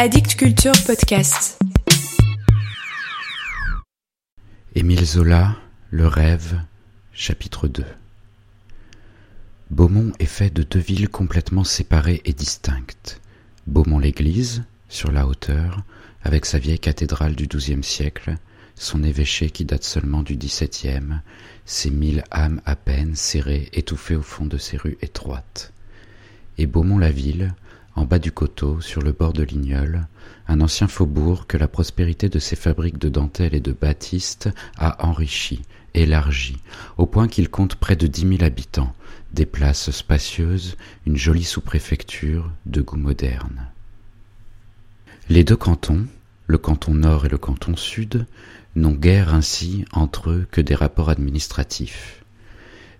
Addict Culture Podcast. Émile Zola, Le rêve, chapitre 2 Beaumont est fait de deux villes complètement séparées et distinctes. Beaumont-l'Église, sur la hauteur, avec sa vieille cathédrale du XIIe siècle, son évêché qui date seulement du XVIIe, ses mille âmes à peine serrées, étouffées au fond de ses rues étroites. Et Beaumont-la-Ville, en bas du coteau, sur le bord de l'Ignol, un ancien faubourg que la prospérité de ses fabriques de dentelles et de batiste a enrichi, élargi, au point qu'il compte près de dix mille habitants, des places spacieuses, une jolie sous-préfecture de goût moderne. Les deux cantons, le canton nord et le canton sud, n'ont guère ainsi entre eux que des rapports administratifs.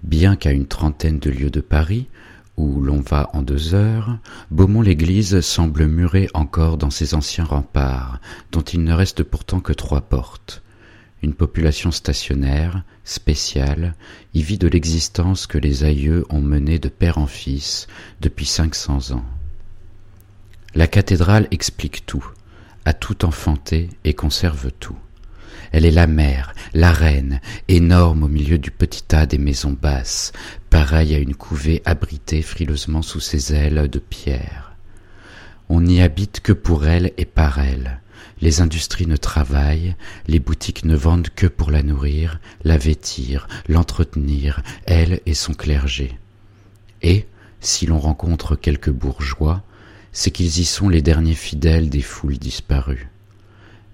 Bien qu'à une trentaine de lieues de Paris, où l'on va en deux heures, Beaumont-l'Église semble murer encore dans ses anciens remparts, dont il ne reste pourtant que trois portes. Une population stationnaire, spéciale, y vit de l'existence que les aïeux ont menée de père en fils depuis cinq cents ans. La cathédrale explique tout, a tout enfanté et conserve tout. Elle est la mère, la reine, énorme au milieu du petit tas des maisons basses, pareille à une couvée abritée frileusement sous ses ailes de pierre. On n'y habite que pour elle et par elle. Les industries ne travaillent, les boutiques ne vendent que pour la nourrir, la vêtir, l'entretenir, elle et son clergé. Et, si l'on rencontre quelques bourgeois, c'est qu'ils y sont les derniers fidèles des foules disparues.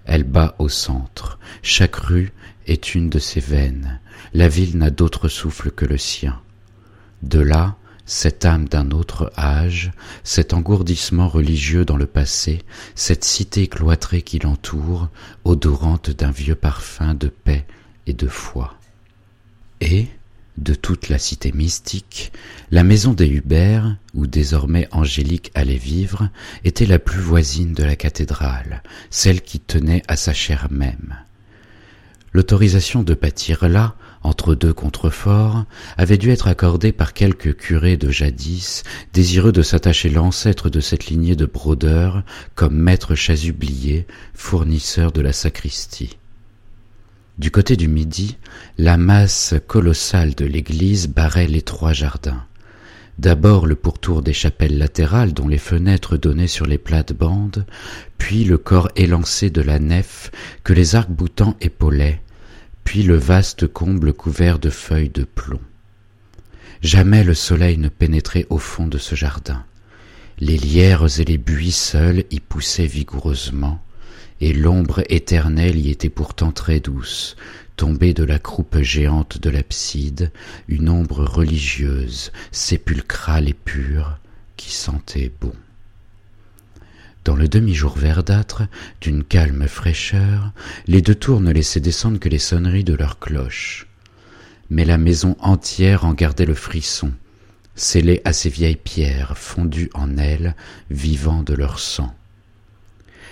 Elle bat au centre. Chaque rue est une de ses veines. La ville n'a d'autre souffle que le sien. De là, cette âme d'un autre âge, cet engourdissement religieux dans le passé, cette cité cloîtrée qui l'entoure, odorante d'un vieux parfum de paix et de foi. Et, de toute la cité mystique, la maison des Hubert, où désormais Angélique allait vivre, était la plus voisine de la cathédrale, celle qui tenait à sa chair même. L'autorisation de bâtir là, entre deux contreforts, avait dû être accordée par quelques curés de jadis, désireux de s'attacher l'ancêtre de cette lignée de brodeurs comme maître chasublier, fournisseur de la sacristie. Du côté du midi, la masse colossale de l'église barrait les trois jardins. D'abord le pourtour des chapelles latérales dont les fenêtres donnaient sur les plates-bandes, puis le corps élancé de la nef que les arcs-boutants épaulaient, puis le vaste comble couvert de feuilles de plomb. Jamais le soleil ne pénétrait au fond de ce jardin. Les lierres et les buis seuls y poussaient vigoureusement, et l'ombre éternelle y était pourtant très douce, tombée de la croupe géante de l'abside, une ombre religieuse, sépulcrale et pure, qui sentait bon. Dans le demi-jour verdâtre, d'une calme fraîcheur, les deux tours ne laissaient descendre que les sonneries de leurs cloches. Mais la maison entière en gardait le frisson, scellée à ces vieilles pierres fondues en elles, vivant de leur sang.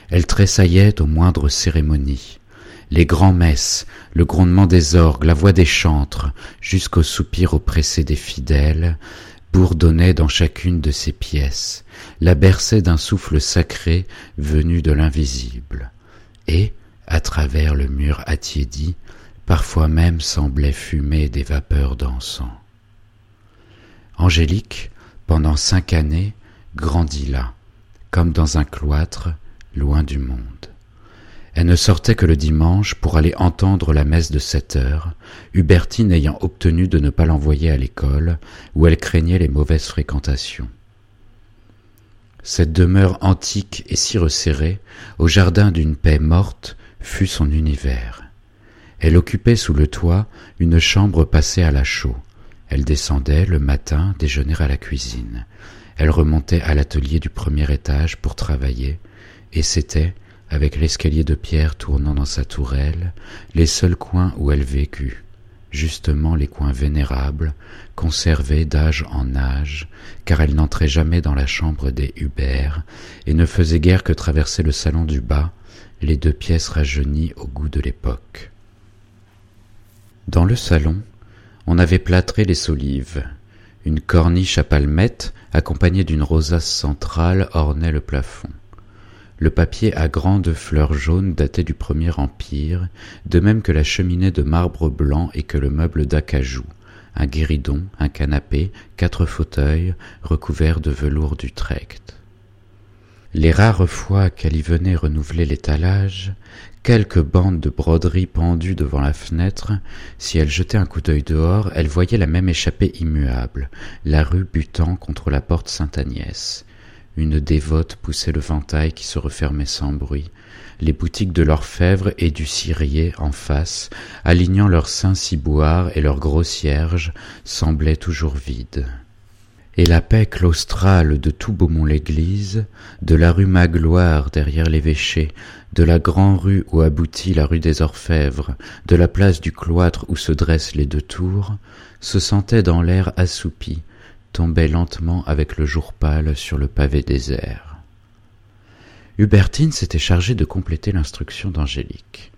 Elle tressaillait aux moindres cérémonies. Les grands-messes, le grondement des orgues, la voix des chantres, jusqu'au soupir oppressé des fidèles, bourdonnaient dans chacune de ces pièces, la berçaient d'un souffle sacré venu de l'invisible, et, à travers le mur attiédi, parfois même semblait fumer des vapeurs d'encens. Angélique, pendant cinq années, grandit là, comme dans un cloître, loin du monde. Elle ne sortait que le dimanche pour aller entendre la messe de sept heures, Hubertine ayant obtenu de ne pas l'envoyer à l'école, où elle craignait les mauvaises fréquentations. Cette demeure antique et si resserrée, au jardin d'une paix morte, fut son univers. Elle occupait sous le toit une chambre passée à la chaux. Elle descendait le matin déjeuner à la cuisine. Elle remontait à l'atelier du premier étage pour travailler, et c'était, avec l'escalier de pierre tournant dans sa tourelle, les seuls coins où elle vécut, justement les coins vénérables, conservés d'âge en âge, car elle n'entrait jamais dans la chambre des Hubert, et ne faisait guère que traverser le salon du bas, les deux pièces rajeunies au goût de l'époque. Dans le salon, on avait plâtré les solives. Une corniche à palmettes, accompagnée d'une rosace centrale, ornait le plafond. Le papier à grandes fleurs jaunes datait du Premier Empire, de même que la cheminée de marbre blanc et que le meuble d'acajou, un guéridon, un canapé, quatre fauteuils recouverts de velours d'Utrecht. Les rares fois qu'elle y venait renouveler l'étalage, quelques bandes de broderie pendues devant la fenêtre, si elle jetait un coup d'œil dehors, elle voyait la même échappée immuable, la rue butant contre la porte Sainte-Agnès. Une dévote poussait le ventail qui se refermait sans bruit, les boutiques de l'orfèvre et du cirier en face, alignant leurs saints ciboires et leurs gros cierges, semblaient toujours vides. Et la paix claustrale de tout Beaumont-l'Église, de la rue Magloire derrière l'évêché, de la grande rue où aboutit la rue des Orfèvres, de la place du cloître où se dressent les deux tours, se sentait dans l'air assoupi, tombait lentement avec le jour pâle sur le pavé désert. Hubertine s'était chargée de compléter l'instruction d'Angélique.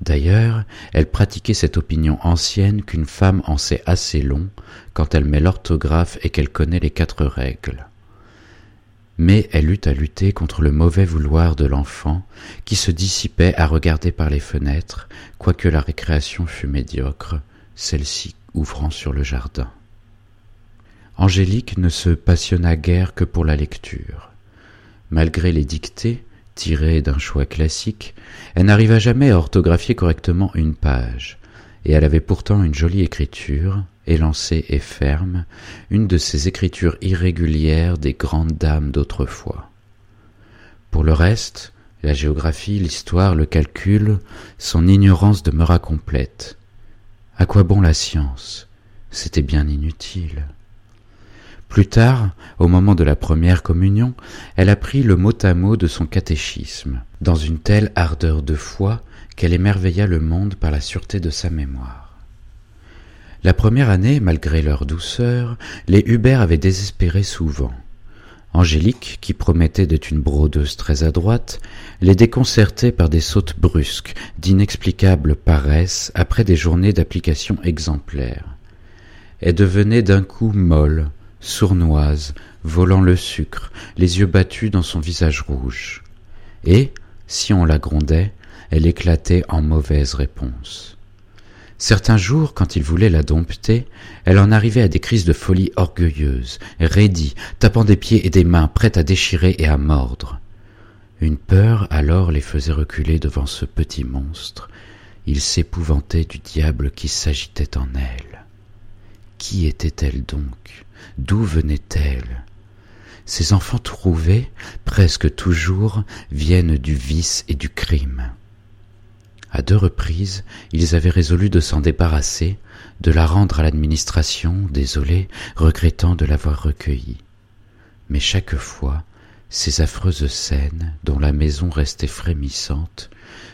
D'ailleurs, elle pratiquait cette opinion ancienne qu'une femme en sait assez long quand elle met l'orthographe et qu'elle connaît les quatre règles. Mais elle eut à lutter contre le mauvais vouloir de l'enfant qui se dissipait à regarder par les fenêtres, quoique la récréation fût médiocre, celle-ci ouvrant sur le jardin. Angélique ne se passionna guère que pour la lecture. Malgré les dictées, tirées d'un choix classique, elle n'arriva jamais à orthographier correctement une page, et elle avait pourtant une jolie écriture, élancée et ferme, une de ces écritures irrégulières des grandes dames d'autrefois. Pour le reste, la géographie, l'histoire, le calcul, son ignorance demeura complète. À quoi bon la science? C'était bien inutile. Plus tard, au moment de la première communion, elle apprit le mot à mot de son catéchisme, dans une telle ardeur de foi qu'elle émerveilla le monde par la sûreté de sa mémoire. La première année, malgré leur douceur, les Hubert avaient désespéré souvent. Angélique, qui promettait d'être une brodeuse très adroite, les déconcertait par des sautes brusques, d'inexplicables paresses après des journées d'application exemplaires. Elle devenait d'un coup molle, sournoise, volant le sucre, les yeux battus dans son visage rouge. Et, si on la grondait, elle éclatait en mauvaises réponses. Certains jours, quand il voulait la dompter, elle en arrivait à des crises de folie orgueilleuse, raidie, tapant des pieds et des mains, prête à déchirer et à mordre. Une peur alors les faisait reculer devant ce petit monstre. Ils s'épouvantaient du diable qui s'agitait en elle. Qui était-elle donc? D'où venait-elle Ces enfants trouvés, presque toujours, viennent du vice et du crime. À deux reprises, ils avaient résolu de s'en débarrasser, de la rendre à l'administration, désolés, regrettant de l'avoir recueillie. Mais chaque fois, ces affreuses scènes, dont la maison restait frémissante,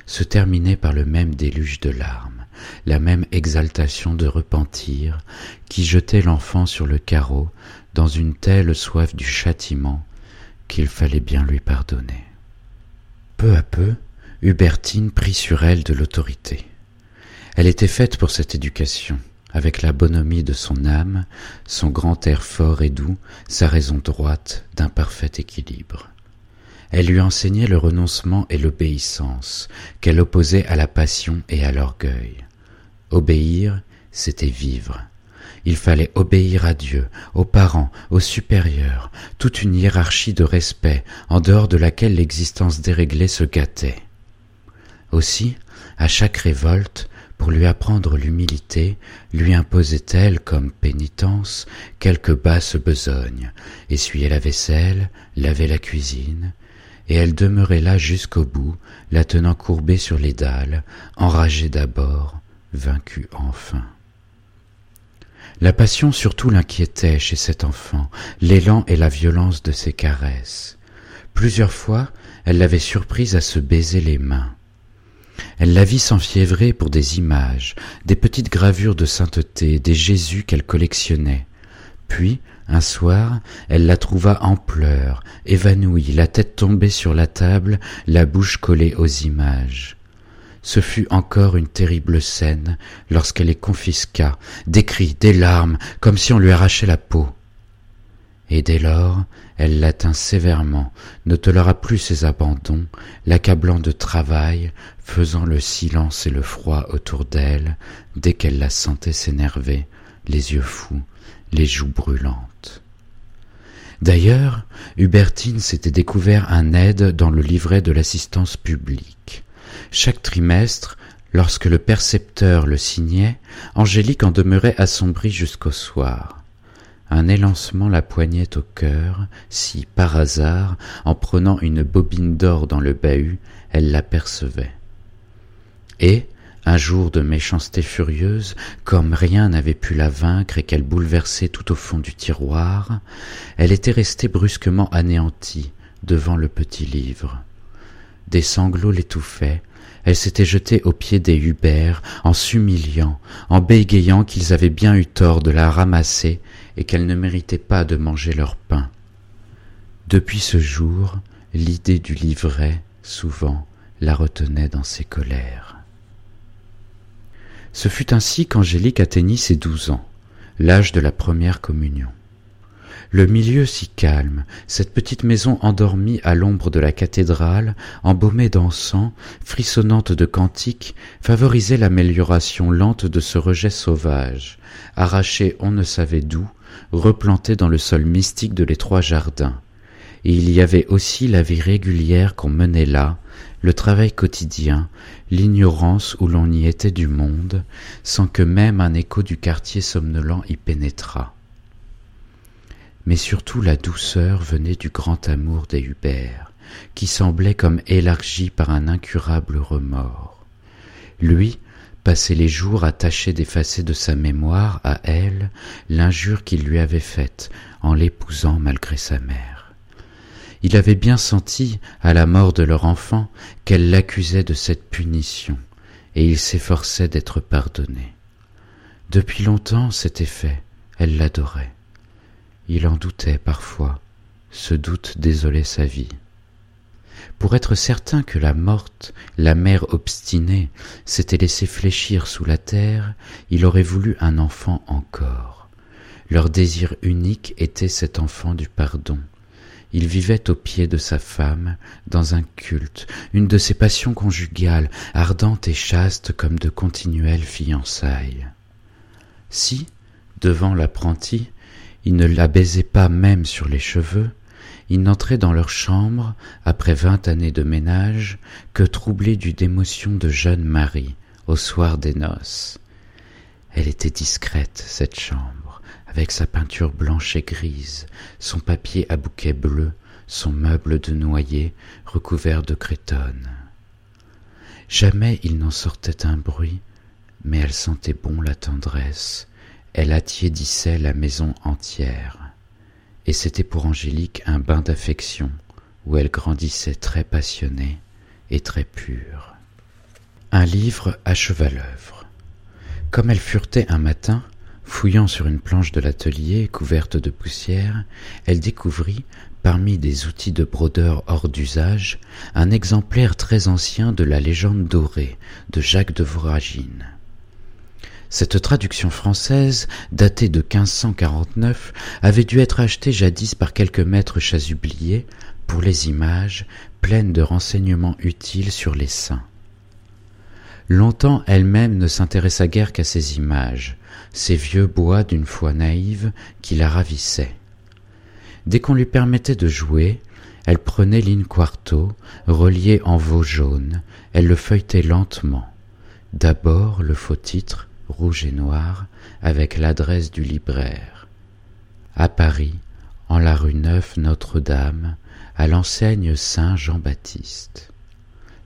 se terminaient par le même déluge de larmes la même exaltation de repentir qui jetait l'enfant sur le carreau dans une telle soif du châtiment qu'il fallait bien lui pardonner. Peu à peu, Hubertine prit sur elle de l'autorité. Elle était faite pour cette éducation, avec la bonhomie de son âme, son grand air fort et doux, sa raison droite d'un parfait équilibre. Elle lui enseignait le renoncement et l'obéissance, qu'elle opposait à la passion et à l'orgueil. Obéir, c'était vivre. Il fallait obéir à Dieu, aux parents, aux supérieurs, toute une hiérarchie de respect en dehors de laquelle l'existence déréglée se gâtait. Aussi, à chaque révolte, pour lui apprendre l'humilité, lui imposait-elle comme pénitence quelques basses besognes, essuyait la vaisselle, lavait la cuisine, et elle demeurait là jusqu'au bout, la tenant courbée sur les dalles, enragée d'abord, vaincu enfin. La passion surtout l'inquiétait chez cet enfant, l'élan et la violence de ses caresses. Plusieurs fois, elle l'avait surprise à se baiser les mains. Elle la vit s'enfiévrer pour des images, des petites gravures de sainteté, des Jésus qu'elle collectionnait. Puis, un soir, elle la trouva en pleurs, évanouie, la tête tombée sur la table, la bouche collée aux images ce fut encore une terrible scène lorsqu'elle les confisqua, des cris, des larmes, comme si on lui arrachait la peau. et dès lors elle l'atteint sévèrement, ne toléra plus ses abandons, l'accablant de travail, faisant le silence et le froid autour d'elle, dès qu'elle la sentait s'énerver, les yeux fous, les joues brûlantes. D'ailleurs, Hubertine s'était découvert un aide dans le livret de l'assistance publique. Chaque trimestre, lorsque le percepteur le signait, Angélique en demeurait assombrie jusqu'au soir. Un élancement la poignait au cœur, si, par hasard, en prenant une bobine d'or dans le bahut, elle l'apercevait. Et, un jour de méchanceté furieuse, comme rien n'avait pu la vaincre et qu'elle bouleversait tout au fond du tiroir, elle était restée brusquement anéantie devant le petit livre. Des sanglots l'étouffaient, elle s'était jetée aux pieds des Hubert en s'humiliant, en bégayant qu'ils avaient bien eu tort de la ramasser et qu'elle ne méritait pas de manger leur pain. Depuis ce jour, l'idée du livret, souvent, la retenait dans ses colères. Ce fut ainsi qu'Angélique atteignit ses douze ans, l'âge de la première communion. Le milieu si calme, cette petite maison endormie à l'ombre de la cathédrale, embaumée d'encens, frissonnante de cantiques, favorisait l'amélioration lente de ce rejet sauvage, arraché on ne savait d'où, replanté dans le sol mystique de l'étroit jardin. Et il y avait aussi la vie régulière qu'on menait là, le travail quotidien, l'ignorance où l'on y était du monde, sans que même un écho du quartier somnolent y pénétrât. Mais surtout la douceur venait du grand amour des Hubert, qui semblait comme élargi par un incurable remords. Lui passait les jours à tâcher d'effacer de sa mémoire à elle l'injure qu'il lui avait faite en l'épousant malgré sa mère. Il avait bien senti, à la mort de leur enfant, qu'elle l'accusait de cette punition, et il s'efforçait d'être pardonné. Depuis longtemps c'était fait, elle l'adorait. Il en doutait parfois, ce doute désolait sa vie. Pour être certain que la morte, la mère obstinée, s'était laissée fléchir sous la terre, il aurait voulu un enfant encore. Leur désir unique était cet enfant du pardon, il vivait au pied de sa femme, dans un culte, une de ces passions conjugales, ardentes et chastes comme de continuelles fiançailles. Si, devant l'apprenti, il ne la baisait pas même sur les cheveux, il n'entrait dans leur chambre, après vingt années de ménage, que troublé du d'émotion de jeune Marie, au soir des noces. Elle était discrète, cette chambre avec sa peinture blanche et grise, son papier à bouquet bleu, son meuble de noyer recouvert de crétonne. Jamais il n'en sortait un bruit, mais elle sentait bon la tendresse, elle attiédissait la maison entière. Et c'était pour Angélique un bain d'affection, où elle grandissait très passionnée et très pure. Un livre acheva l'œuvre. Comme elle furetait un matin, Fouillant sur une planche de l'atelier couverte de poussière, elle découvrit, parmi des outils de brodeur hors d'usage, un exemplaire très ancien de la légende dorée de Jacques de Voragine. Cette traduction française, datée de 1549, avait dû être achetée jadis par quelques maîtres chasubliers pour les images, pleines de renseignements utiles sur les saints. Longtemps elle-même ne s'intéressa guère qu'à ces images, ces vieux bois d'une foi naïve qui la ravissaient. Dès qu'on lui permettait de jouer, elle prenait quarto, relié en veau jaune, elle le feuilletait lentement. D'abord le faux titre, rouge et noir, avec l'adresse du libraire. À Paris, en la rue Neuve Notre-Dame, à l'enseigne Saint Jean-Baptiste.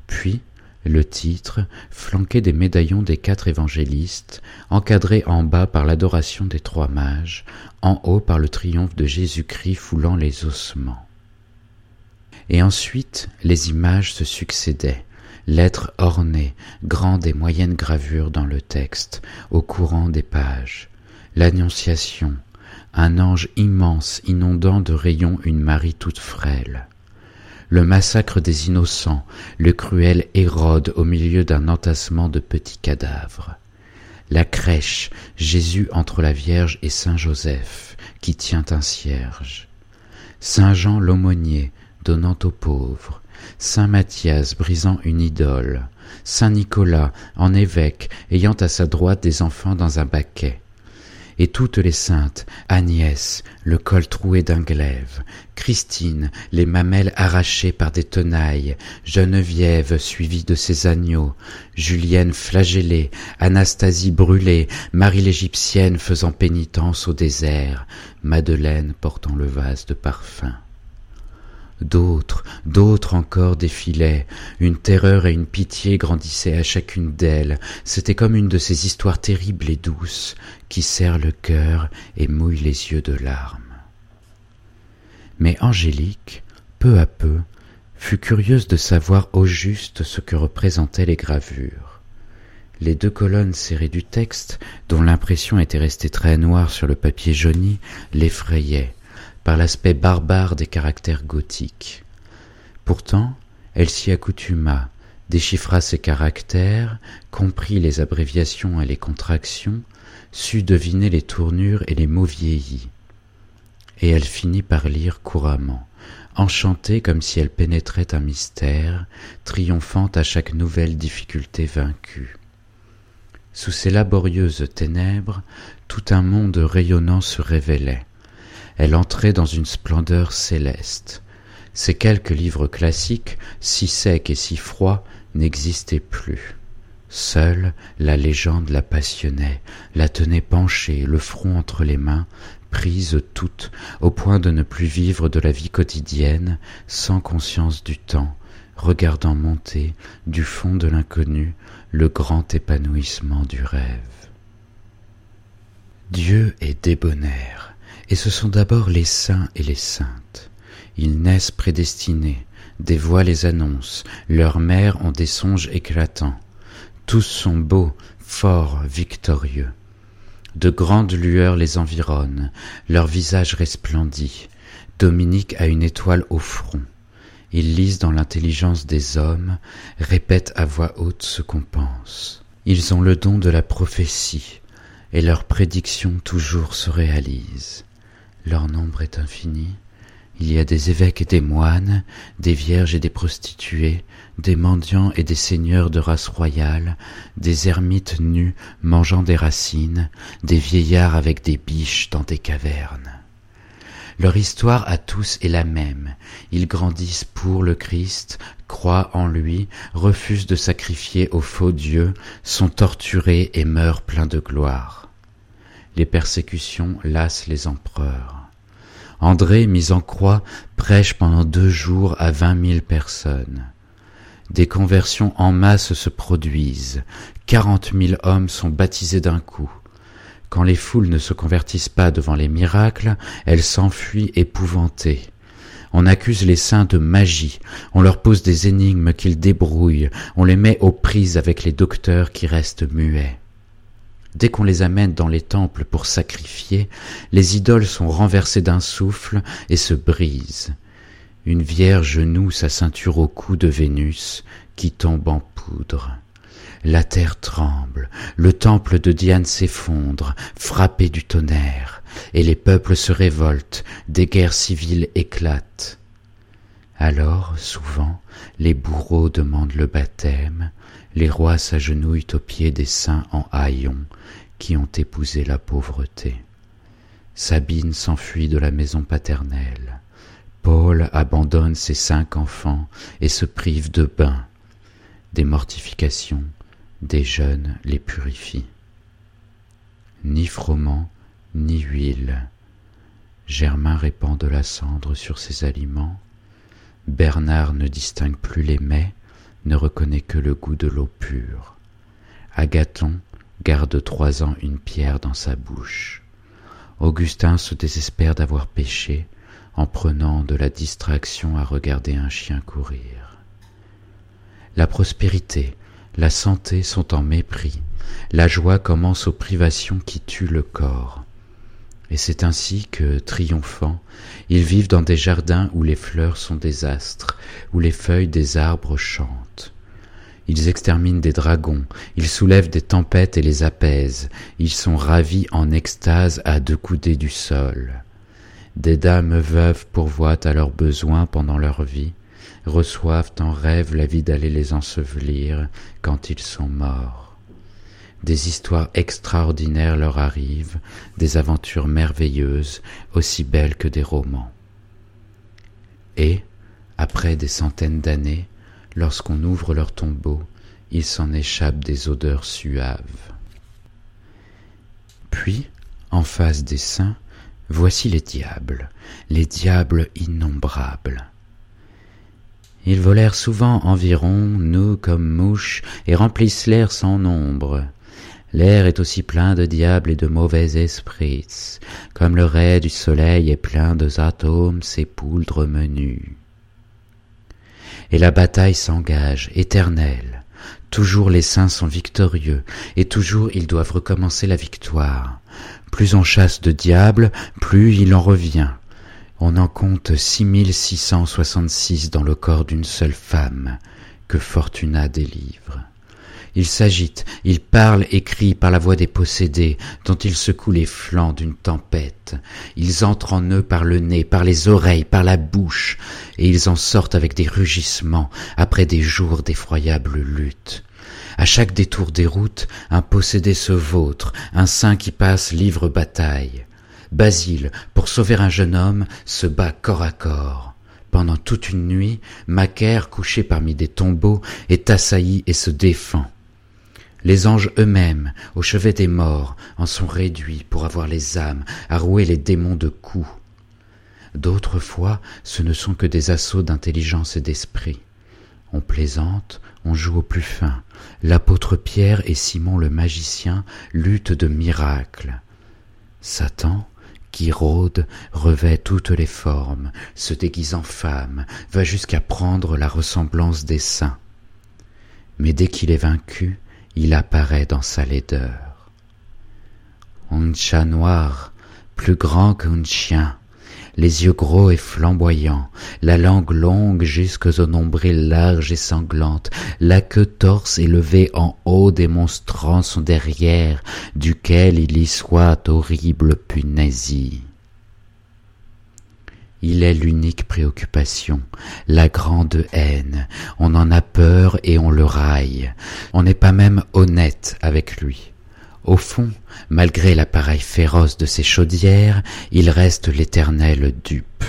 Puis, le titre, flanqué des médaillons des quatre évangélistes, encadré en bas par l'adoration des trois mages, en haut par le triomphe de Jésus-Christ foulant les ossements. Et ensuite les images se succédaient, lettres ornées, grandes et moyennes gravures dans le texte, au courant des pages, l'Annonciation, un ange immense inondant de rayons une Marie toute frêle, le massacre des innocents, le cruel Hérode au milieu d'un entassement de petits cadavres, la crèche, Jésus entre la Vierge et Saint Joseph, qui tient un cierge, Saint Jean l'aumônier donnant aux pauvres, Saint Matthias brisant une idole, Saint Nicolas en évêque ayant à sa droite des enfants dans un baquet, et toutes les saintes, Agnès, le col troué d'un glaive, Christine, les mamelles arrachées par des tenailles, Geneviève suivie de ses agneaux, Julienne flagellée, Anastasie brûlée, Marie l'Égyptienne faisant pénitence au désert, Madeleine portant le vase de parfum. D'autres, d'autres encore défilaient. Une terreur et une pitié grandissaient à chacune d'elles. C'était comme une de ces histoires terribles et douces qui serrent le cœur et mouillent les yeux de larmes. Mais Angélique, peu à peu, fut curieuse de savoir au juste ce que représentaient les gravures. Les deux colonnes serrées du texte, dont l'impression était restée très noire sur le papier jauni, l'effrayaient par l'aspect barbare des caractères gothiques. Pourtant, elle s'y accoutuma, déchiffra ces caractères, comprit les abréviations et les contractions, sut deviner les tournures et les mots vieillis. Et elle finit par lire couramment, enchantée comme si elle pénétrait un mystère, triomphant à chaque nouvelle difficulté vaincue. Sous ces laborieuses ténèbres, tout un monde rayonnant se révélait elle entrait dans une splendeur céleste. Ces quelques livres classiques, si secs et si froids, n'existaient plus. Seule la légende la passionnait, la tenait penchée, le front entre les mains, prise toute, au point de ne plus vivre de la vie quotidienne, sans conscience du temps, regardant monter, du fond de l'inconnu, le grand épanouissement du rêve. Dieu est débonnaire et ce sont d'abord les saints et les saintes. Ils naissent prédestinés, des voix les annoncent, leurs mères ont des songes éclatants. Tous sont beaux, forts, victorieux. De grandes lueurs les environnent, leur visage resplendit. Dominique a une étoile au front. Ils lisent dans l'intelligence des hommes, répètent à voix haute ce qu'on pense. Ils ont le don de la prophétie, et leurs prédictions toujours se réalisent. Leur nombre est infini. Il y a des évêques et des moines, des vierges et des prostituées, des mendiants et des seigneurs de race royale, des ermites nus mangeant des racines, des vieillards avec des biches dans des cavernes. Leur histoire à tous est la même. Ils grandissent pour le Christ, croient en lui, refusent de sacrifier au faux Dieu, sont torturés et meurent pleins de gloire les persécutions lassent les empereurs. André, mis en croix, prêche pendant deux jours à vingt mille personnes. Des conversions en masse se produisent, quarante mille hommes sont baptisés d'un coup. Quand les foules ne se convertissent pas devant les miracles, elles s'enfuient épouvantées. On accuse les saints de magie, on leur pose des énigmes qu'ils débrouillent, on les met aux prises avec les docteurs qui restent muets. Dès qu'on les amène dans les temples pour sacrifier, les idoles sont renversées d'un souffle et se brisent. Une vierge noue sa ceinture au cou de Vénus qui tombe en poudre. La terre tremble, le temple de Diane s'effondre, frappé du tonnerre, et les peuples se révoltent, des guerres civiles éclatent. Alors, souvent, les bourreaux demandent le baptême, les rois s'agenouillent aux pieds des saints en haillons qui ont épousé la pauvreté. Sabine s'enfuit de la maison paternelle. Paul abandonne ses cinq enfants et se prive de bains. Des mortifications, des jeûnes les purifient. Ni froment, ni huile. Germain répand de la cendre sur ses aliments. Bernard ne distingue plus les mets, ne reconnaît que le goût de l'eau pure. Agathon garde trois ans une pierre dans sa bouche. Augustin se désespère d'avoir péché en prenant de la distraction à regarder un chien courir. La prospérité, la santé sont en mépris, la joie commence aux privations qui tuent le corps. Et c'est ainsi que, triomphants, ils vivent dans des jardins où les fleurs sont des astres, où les feuilles des arbres chantent. Ils exterminent des dragons, ils soulèvent des tempêtes et les apaisent, ils sont ravis en extase à deux coudées du sol. Des dames veuves pourvoient à leurs besoins pendant leur vie, reçoivent en rêve la vie d'aller les ensevelir quand ils sont morts. Des histoires extraordinaires leur arrivent, des aventures merveilleuses, aussi belles que des romans. Et, après des centaines d'années, lorsqu'on ouvre leur tombeau, il s'en échappe des odeurs suaves. Puis, en face des saints, voici les diables, les diables innombrables. Ils volèrent souvent environ, nous comme mouches, et remplissent l'air sans nombre. L'air est aussi plein de diables et de mauvais esprits, comme le ray du soleil est plein de atomes sépouldres menus. Et la bataille s'engage, éternelle. Toujours les saints sont victorieux, et toujours ils doivent recommencer la victoire. Plus on chasse de diables, plus il en revient. On en compte six mille six cent soixante-six dans le corps d'une seule femme que Fortuna délivre. Ils s'agitent, ils parlent et crient par la voix des possédés, dont ils secouent les flancs d'une tempête. Ils entrent en eux par le nez, par les oreilles, par la bouche, et ils en sortent avec des rugissements, après des jours d'effroyables luttes. À chaque détour des routes, un possédé se vautre, un saint qui passe livre bataille. Basile, pour sauver un jeune homme, se bat corps à corps. Pendant toute une nuit, Macaire, couché parmi des tombeaux, est assailli et se défend. Les anges eux-mêmes, au chevet des morts, en sont réduits pour avoir les âmes à rouer les démons de coups. D'autres fois, ce ne sont que des assauts d'intelligence et d'esprit. On plaisante, on joue au plus fin. L'apôtre Pierre et Simon le magicien luttent de miracles. Satan, qui rôde, revêt toutes les formes, se déguise en femme, va jusqu'à prendre la ressemblance des saints. Mais dès qu'il est vaincu, il apparaît dans sa laideur. Un chat noir, plus grand qu'un chien, les yeux gros et flamboyants, la langue longue jusqu'aux nombrils larges et sanglantes, la queue torse élevée en haut démonstrant son derrière, duquel il y soit horrible punaisie. Il est l'unique préoccupation, la grande haine. On en a peur et on le raille. On n'est pas même honnête avec lui. Au fond, malgré l'appareil féroce de ses chaudières, il reste l'éternel dupe.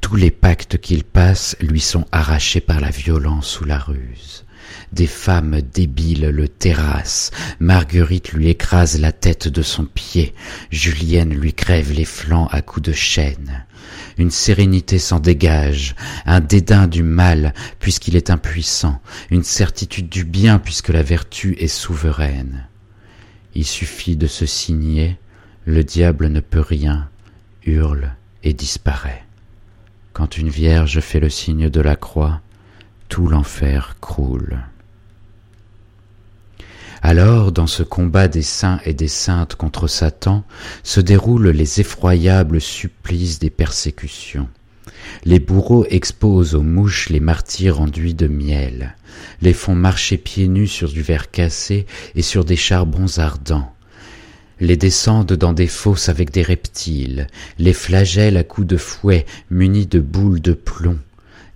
Tous les pactes qu'il passe lui sont arrachés par la violence ou la ruse. Des femmes débiles le terrassent, Marguerite lui écrase la tête de son pied, Julienne lui crève les flancs à coups de chaîne. Une sérénité s'en dégage, un dédain du mal puisqu'il est impuissant, une certitude du bien puisque la vertu est souveraine. Il suffit de se signer, le diable ne peut rien, hurle et disparaît. Quand une vierge fait le signe de la croix, tout l'enfer croule. Alors, dans ce combat des saints et des saintes contre Satan, se déroulent les effroyables supplices des persécutions. Les bourreaux exposent aux mouches les martyrs enduits de miel, les font marcher pieds nus sur du verre cassé et sur des charbons ardents, les descendent dans des fosses avec des reptiles, les flagellent à coups de fouet munis de boules de plomb,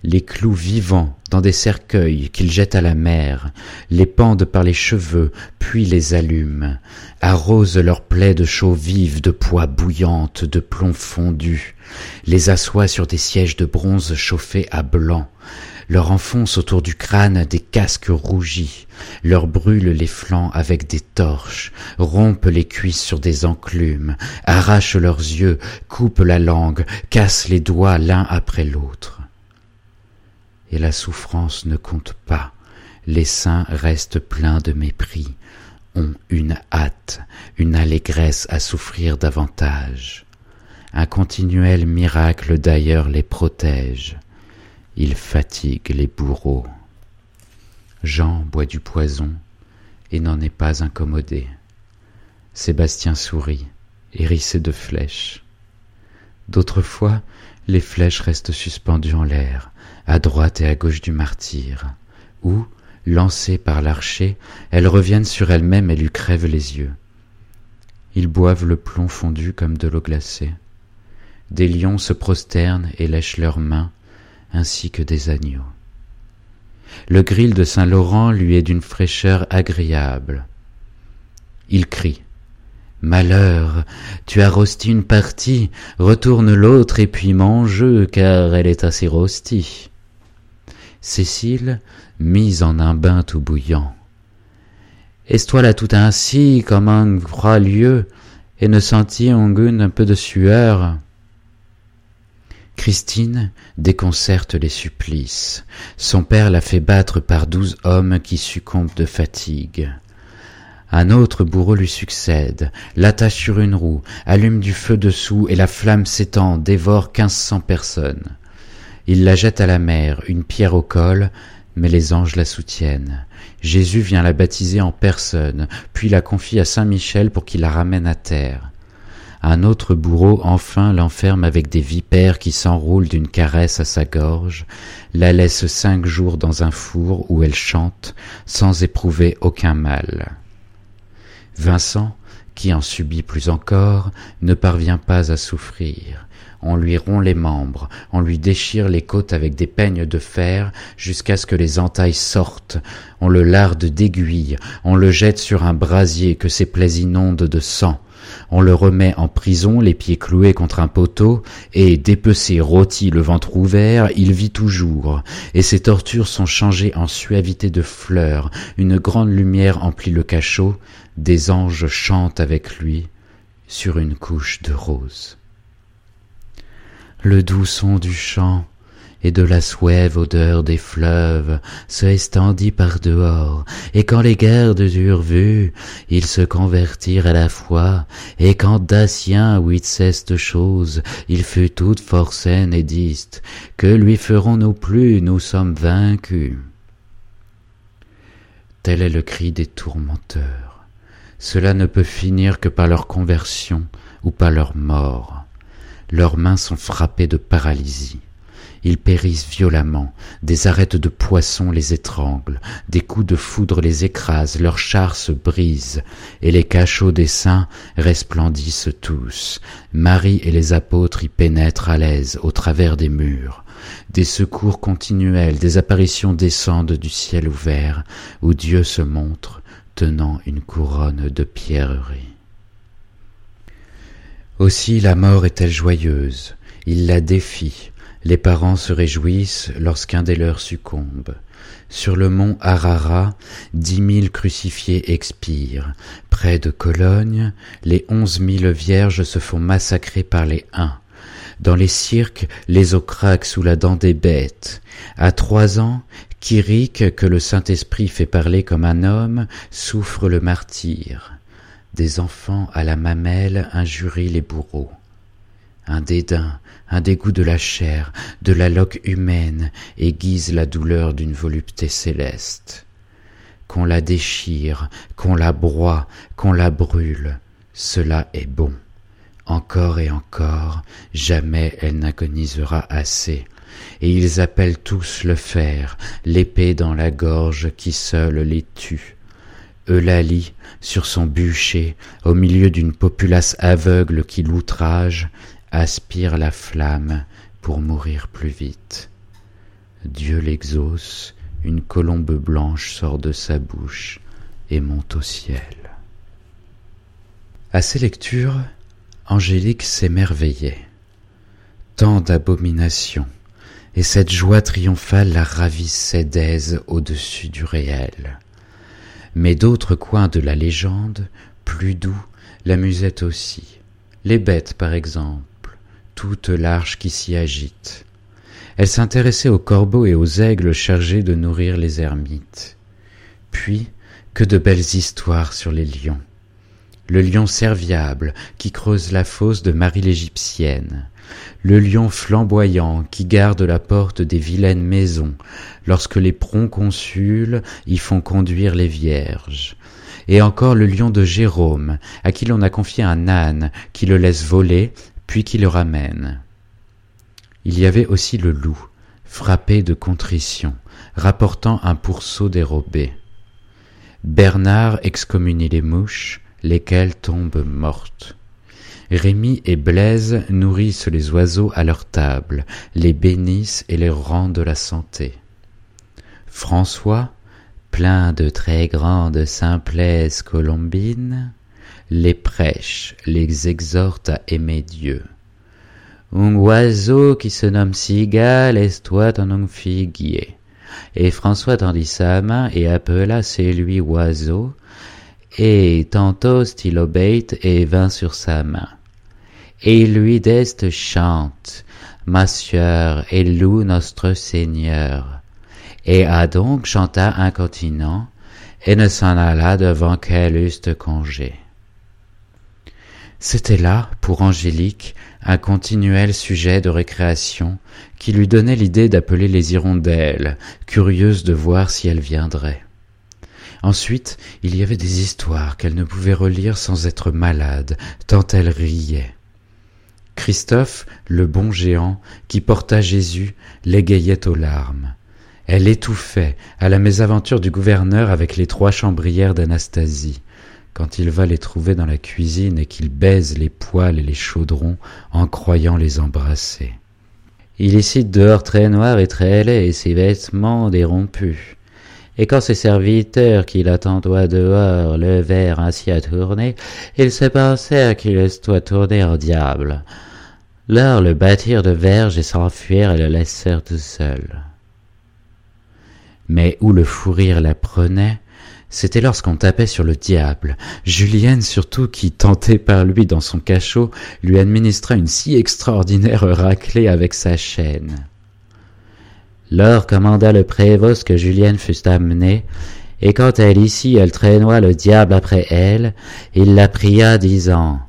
les clous vivants dans des cercueils qu'ils jettent à la mer, les pendent par les cheveux, puis les allument, arrosent leurs plaies de chaux vives, de poix bouillantes, de plomb fondu, les assoient sur des sièges de bronze chauffés à blanc, leur enfoncent autour du crâne des casques rougis, leur brûlent les flancs avec des torches, rompent les cuisses sur des enclumes, arrachent leurs yeux, coupent la langue, cassent les doigts l'un après l'autre et la souffrance ne compte pas. Les saints restent pleins de mépris, ont une hâte, une allégresse à souffrir davantage. Un continuel miracle d'ailleurs les protège. Ils fatiguent les bourreaux. Jean boit du poison et n'en est pas incommodé. Sébastien sourit, hérissé de flèches. D'autres fois, les flèches restent suspendues en l'air, à droite et à gauche du martyr, ou, lancées par l'archer, elles reviennent sur elles-mêmes et lui crèvent les yeux. Ils boivent le plomb fondu comme de l'eau glacée. des lions se prosternent et lèchent leurs mains, ainsi que des agneaux. Le grill de Saint-Laurent lui est d'une fraîcheur agréable. Il crie. Malheur, tu as rosti une partie, retourne l'autre et puis mange, car elle est assez rostie. Cécile, mise en un bain tout bouillant. Est-ce-toi là tout ainsi, comme un froid lieu, et ne sentis un peu de sueur? Christine déconcerte les supplices. Son père l'a fait battre par douze hommes qui succombent de fatigue. Un autre bourreau lui succède, l'attache sur une roue, allume du feu dessous et la flamme s'étend, dévore quinze cents personnes. Il la jette à la mer, une pierre au col, mais les anges la soutiennent. Jésus vient la baptiser en personne, puis la confie à Saint Michel pour qu'il la ramène à terre. Un autre bourreau enfin l'enferme avec des vipères qui s'enroulent d'une caresse à sa gorge, la laisse cinq jours dans un four où elle chante sans éprouver aucun mal. Vincent, qui en subit plus encore, ne parvient pas à souffrir. On lui rompt les membres, on lui déchire les côtes avec des peignes de fer jusqu'à ce que les entailles sortent, on le larde d'aiguilles, on le jette sur un brasier que ses plaies inondent de sang, on le remet en prison, les pieds cloués contre un poteau, et, dépecé, rôti, le ventre ouvert, il vit toujours, et ses tortures sont changées en suavité de fleurs, une grande lumière emplit le cachot, des anges chantent avec lui sur une couche de rose. Le doux son du chant et de la suave odeur des fleuves se estendit par dehors, et quand les gardes eurent vu, ils se convertirent à la foi, et quand Daciens huit ceste chose, il fut toute fort saine et diste, que lui ferons-nous plus, nous sommes vaincus. Tel est le cri des tourmenteurs. Cela ne peut finir que par leur conversion ou par leur mort. Leurs mains sont frappées de paralysie. Ils périssent violemment, des arêtes de poissons les étranglent, des coups de foudre les écrasent, leurs chars se brisent, et les cachots des saints resplendissent tous. Marie et les apôtres y pénètrent à l'aise au travers des murs. Des secours continuels, des apparitions descendent du ciel ouvert, où Dieu se montre, tenant une couronne de pierreries. Aussi la mort est-elle joyeuse, il la défie, les parents se réjouissent lorsqu'un des leurs succombe. Sur le mont Arara, dix mille crucifiés expirent. Près de Cologne, les onze mille vierges se font massacrer par les uns. Dans les cirques, les os craquent sous la dent des bêtes. À trois ans, Kirik, que le Saint-Esprit fait parler comme un homme, souffre le martyr. Des enfants à la mamelle injurient les bourreaux un dédain, un dégoût de la chair, de la loque humaine, aiguise la douleur d'une volupté céleste. Qu'on la déchire, qu'on la broie, qu'on la brûle, cela est bon. Encore et encore, jamais elle n'agonisera assez. Et ils appellent tous le fer, l'épée dans la gorge qui seule les tue. Eulalie, sur son bûcher, au milieu d'une populace aveugle qui l'outrage, aspire la flamme pour mourir plus vite. Dieu l'exauce, une colombe blanche sort de sa bouche et monte au ciel. À ces lectures, Angélique s'émerveillait. Tant d'abominations, et cette joie triomphale la ravissait d'aise au-dessus du réel. Mais d'autres coins de la légende, plus doux, l'amusaient aussi. Les bêtes, par exemple, toute l'arche qui s'y agite. Elle s'intéressait aux corbeaux et aux aigles chargés de nourrir les ermites. Puis, que de belles histoires sur les lions. Le lion serviable qui creuse la fosse de Marie l'Égyptienne, le lion flamboyant qui garde la porte des vilaines maisons lorsque les proconsuls y font conduire les vierges, et encore le lion de Jérôme, à qui l'on a confié un âne qui le laisse voler puis qui le ramène. Il y avait aussi le loup, frappé de contrition, rapportant un pourceau dérobé. Bernard excommunie les mouches, lesquelles tombent mortes. Rémi et Blaise nourrissent les oiseaux à leur table, les bénissent et leur rendent la santé. François, plein de très grande simplesse colombine, les prêche, les exhorte à aimer Dieu. Un oiseau qui se nomme cigale est toi ton figuier. Et François tendit sa main et appela c'est lui oiseau, et tantôt il obéit et vint sur sa main. Et lui d'est chante, ma sœur, et loue notre Seigneur. Et donc chanta incontinent, et ne s'en alla devant qu'elle congé. C'était là, pour Angélique, un continuel sujet de récréation qui lui donnait l'idée d'appeler les hirondelles, curieuse de voir si elles viendraient. Ensuite, il y avait des histoires qu'elle ne pouvait relire sans être malade, tant elle riait. Christophe, le bon géant, qui porta Jésus, l'égayait aux larmes. Elle étouffait à la mésaventure du gouverneur avec les trois chambrières d'Anastasie, quand il va les trouver dans la cuisine et qu'il baise les poêles et les chaudrons en croyant les embrasser. Il est cite dehors très noir et très laid et ses vêtements dérompus. Et quand ses serviteurs qui l'attendoient dehors le verrent ainsi à tourner, ils se pensèrent qu'il soit tourné en diable. Lors le battirent de verge et s'enfuirent et le laissèrent tout seul. Mais où le fou rire la prenait, c'était lorsqu'on tapait sur le diable. Julienne, surtout, qui, tentée par lui dans son cachot, lui administra une si extraordinaire raclée avec sa chaîne. Lors commanda le prévost que Julienne fût amenée, et quand elle ici elle traînoit le diable après elle, il la pria, disant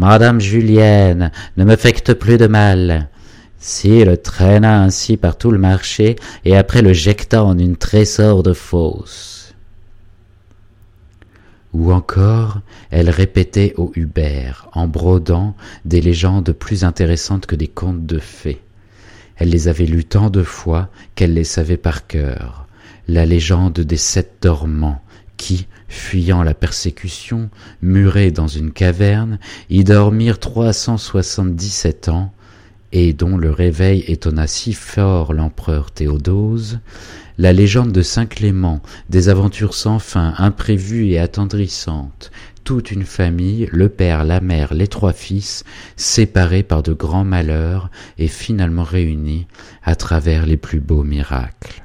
Madame Julienne, ne me faites plus de mal. Si le traîna ainsi par tout le marché, et après le jecta en une trésor de fosse. Ou encore, elle répétait au Hubert, en brodant, des légendes plus intéressantes que des contes de fées. Elle les avait lues tant de fois qu'elle les savait par cœur. La légende des sept dormants, qui, fuyant la persécution, murés dans une caverne, y dormirent trois cent soixante-dix-sept ans, et dont le réveil étonna si fort l'empereur Théodose, la légende de Saint Clément, des aventures sans fin, imprévues et attendrissantes, toute une famille, le père, la mère, les trois fils, séparés par de grands malheurs et finalement réunis à travers les plus beaux miracles.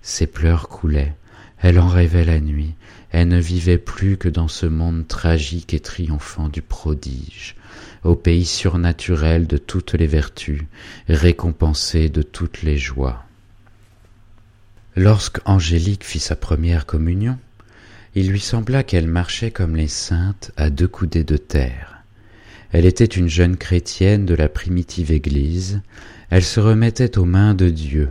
Ses pleurs coulaient, elle en rêvait la nuit, elle ne vivait plus que dans ce monde tragique et triomphant du prodige, au pays surnaturel de toutes les vertus, récompensé de toutes les joies. Lorsque Angélique fit sa première communion, il lui sembla qu'elle marchait comme les saintes à deux coudées de terre. Elle était une jeune chrétienne de la primitive Église, elle se remettait aux mains de Dieu,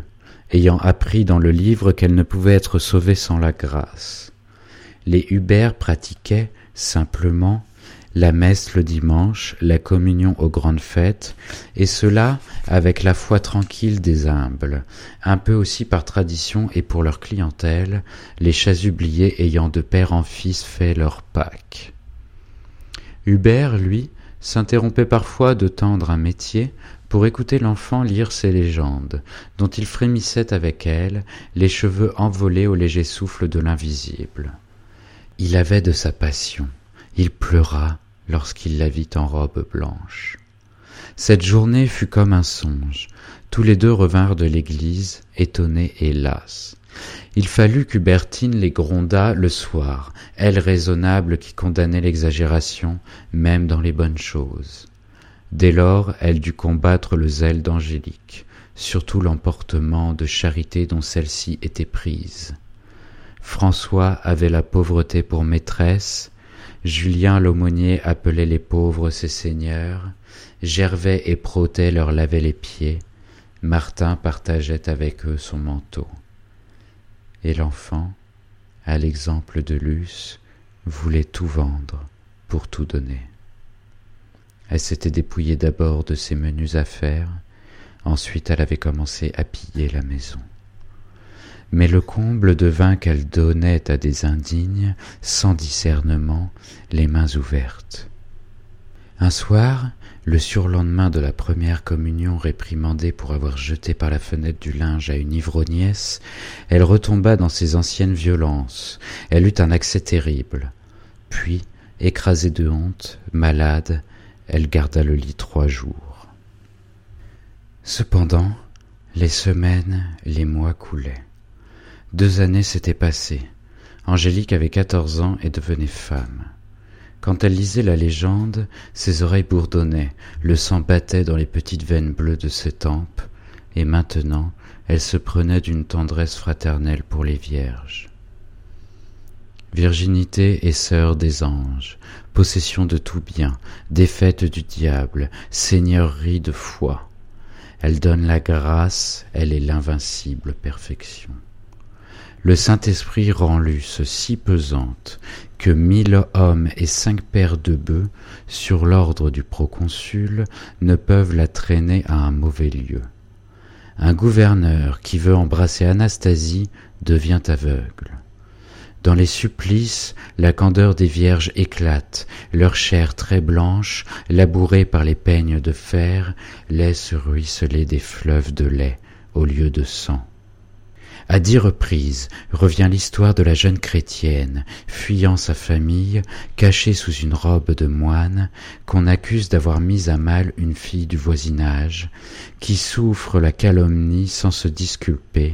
ayant appris dans le livre qu'elle ne pouvait être sauvée sans la grâce. Les Hubert pratiquaient, simplement, la messe le dimanche, la communion aux grandes fêtes, et cela avec la foi tranquille des humbles, un peu aussi par tradition et pour leur clientèle, les chasubliers ayant de père en fils fait leur Pâques. Hubert, lui, s'interrompait parfois de tendre un métier pour écouter l'enfant lire ses légendes, dont il frémissait avec elle, les cheveux envolés au léger souffle de l'invisible. Il avait de sa passion, il pleura, lorsqu'il la vit en robe blanche. Cette journée fut comme un songe. Tous les deux revinrent de l'église, étonnés et las. Il fallut qu'Hubertine les grondât le soir, elle raisonnable qui condamnait l'exagération, même dans les bonnes choses. Dès lors, elle dut combattre le zèle d'Angélique, surtout l'emportement de charité dont celle-ci était prise. François avait la pauvreté pour maîtresse, Julien l'aumônier appelait les pauvres ses seigneurs, Gervais et Protet leur lavaient les pieds, Martin partageait avec eux son manteau. Et l'enfant, à l'exemple de Luce, voulait tout vendre pour tout donner. Elle s'était dépouillée d'abord de ses menues affaires, ensuite elle avait commencé à piller la maison mais le comble devint qu'elle donnait à des indignes, sans discernement, les mains ouvertes. Un soir, le surlendemain de la première communion réprimandée pour avoir jeté par la fenêtre du linge à une ivrognesse, elle retomba dans ses anciennes violences, elle eut un accès terrible. Puis, écrasée de honte, malade, elle garda le lit trois jours. Cependant, les semaines, les mois coulaient. Deux années s'étaient passées. Angélique avait quatorze ans et devenait femme. Quand elle lisait la légende, ses oreilles bourdonnaient, le sang battait dans les petites veines bleues de ses tempes, et maintenant elle se prenait d'une tendresse fraternelle pour les vierges. Virginité est sœur des anges, possession de tout bien, défaite du diable, seigneurie de foi. Elle donne la grâce, elle est l'invincible perfection. Le Saint-Esprit rend l'us si pesante que mille hommes et cinq paires de bœufs, sur l'ordre du proconsul, ne peuvent la traîner à un mauvais lieu. Un gouverneur qui veut embrasser Anastasie devient aveugle. Dans les supplices, la candeur des vierges éclate, leur chair très blanche, labourée par les peignes de fer, laisse ruisseler des fleuves de lait au lieu de sang. À dix reprises revient l'histoire de la jeune chrétienne, fuyant sa famille, cachée sous une robe de moine, qu'on accuse d'avoir mis à mal une fille du voisinage, qui souffre la calomnie sans se disculper,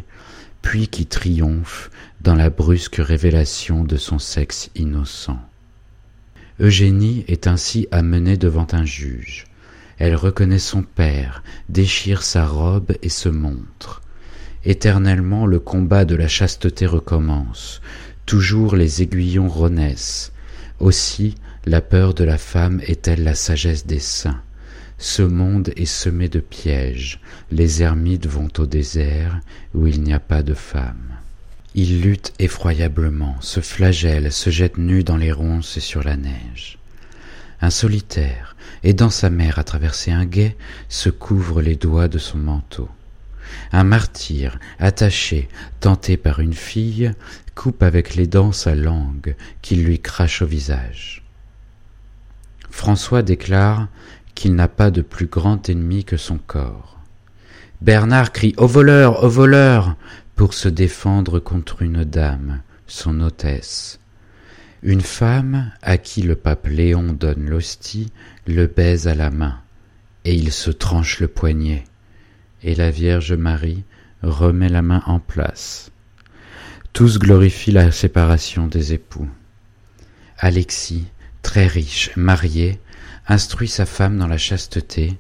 puis qui triomphe dans la brusque révélation de son sexe innocent. Eugénie est ainsi amenée devant un juge. Elle reconnaît son père, déchire sa robe et se montre. Éternellement le combat de la chasteté recommence, toujours les aiguillons renaissent. Aussi la peur de la femme est-elle la sagesse des saints. Ce monde est semé de pièges, les ermites vont au désert où il n'y a pas de femmes. Ils luttent effroyablement, se flagellent, se jettent nus dans les ronces et sur la neige. Un solitaire, aidant sa mère à traverser un guet, se couvre les doigts de son manteau. Un martyr, attaché, tenté par une fille, coupe avec les dents sa langue, qu'il lui crache au visage. François déclare qu'il n'a pas de plus grand ennemi que son corps. Bernard crie Au voleur, au voleur pour se défendre contre une dame, son hôtesse. Une femme, à qui le pape Léon donne l'hostie, le baise à la main, et il se tranche le poignet et la Vierge Marie remet la main en place. Tous glorifient la séparation des époux. Alexis, très riche, marié, instruit sa femme dans la chasteté,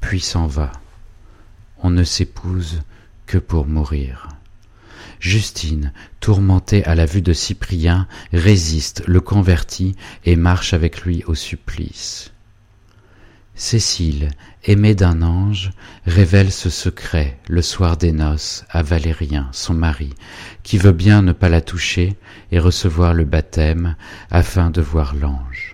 puis s'en va. On ne s'épouse que pour mourir. Justine, tourmentée à la vue de Cyprien, résiste, le convertit et marche avec lui au supplice. Cécile, aimée d'un ange, révèle ce secret le soir des noces à Valérien, son mari, qui veut bien ne pas la toucher et recevoir le baptême afin de voir l'ange.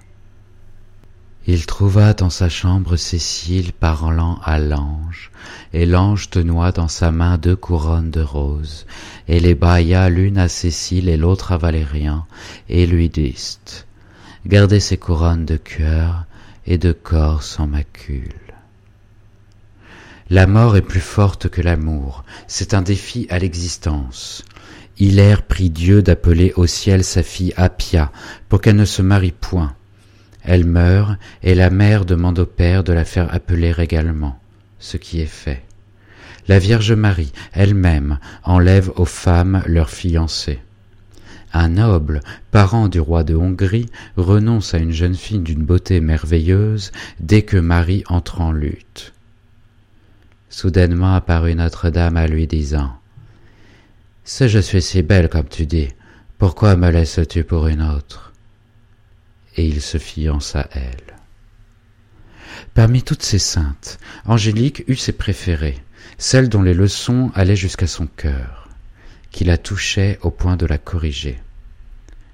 Il trouva dans sa chambre Cécile parlant à l'ange, et l'ange tenait dans sa main deux couronnes de roses, et les bailla l'une à Cécile et l'autre à Valérien, et lui disent Gardez ces couronnes de cœur, et de corps sans macule. La mort est plus forte que l'amour, c'est un défi à l'existence. Hilaire prie Dieu d'appeler au ciel sa fille Appia pour qu'elle ne se marie point. Elle meurt, et la mère demande au père de la faire appeler également, ce qui est fait. La Vierge Marie elle-même enlève aux femmes leurs fiancés. Un noble, parent du roi de Hongrie, renonce à une jeune fille d'une beauté merveilleuse dès que Marie entre en lutte. Soudainement apparut Notre-Dame à lui disant Si je suis si belle comme tu dis, pourquoi me laisses-tu pour une autre? Et il se fiança elle. Parmi toutes ces saintes, Angélique eut ses préférées, celles dont les leçons allaient jusqu'à son cœur, qui la touchaient au point de la corriger.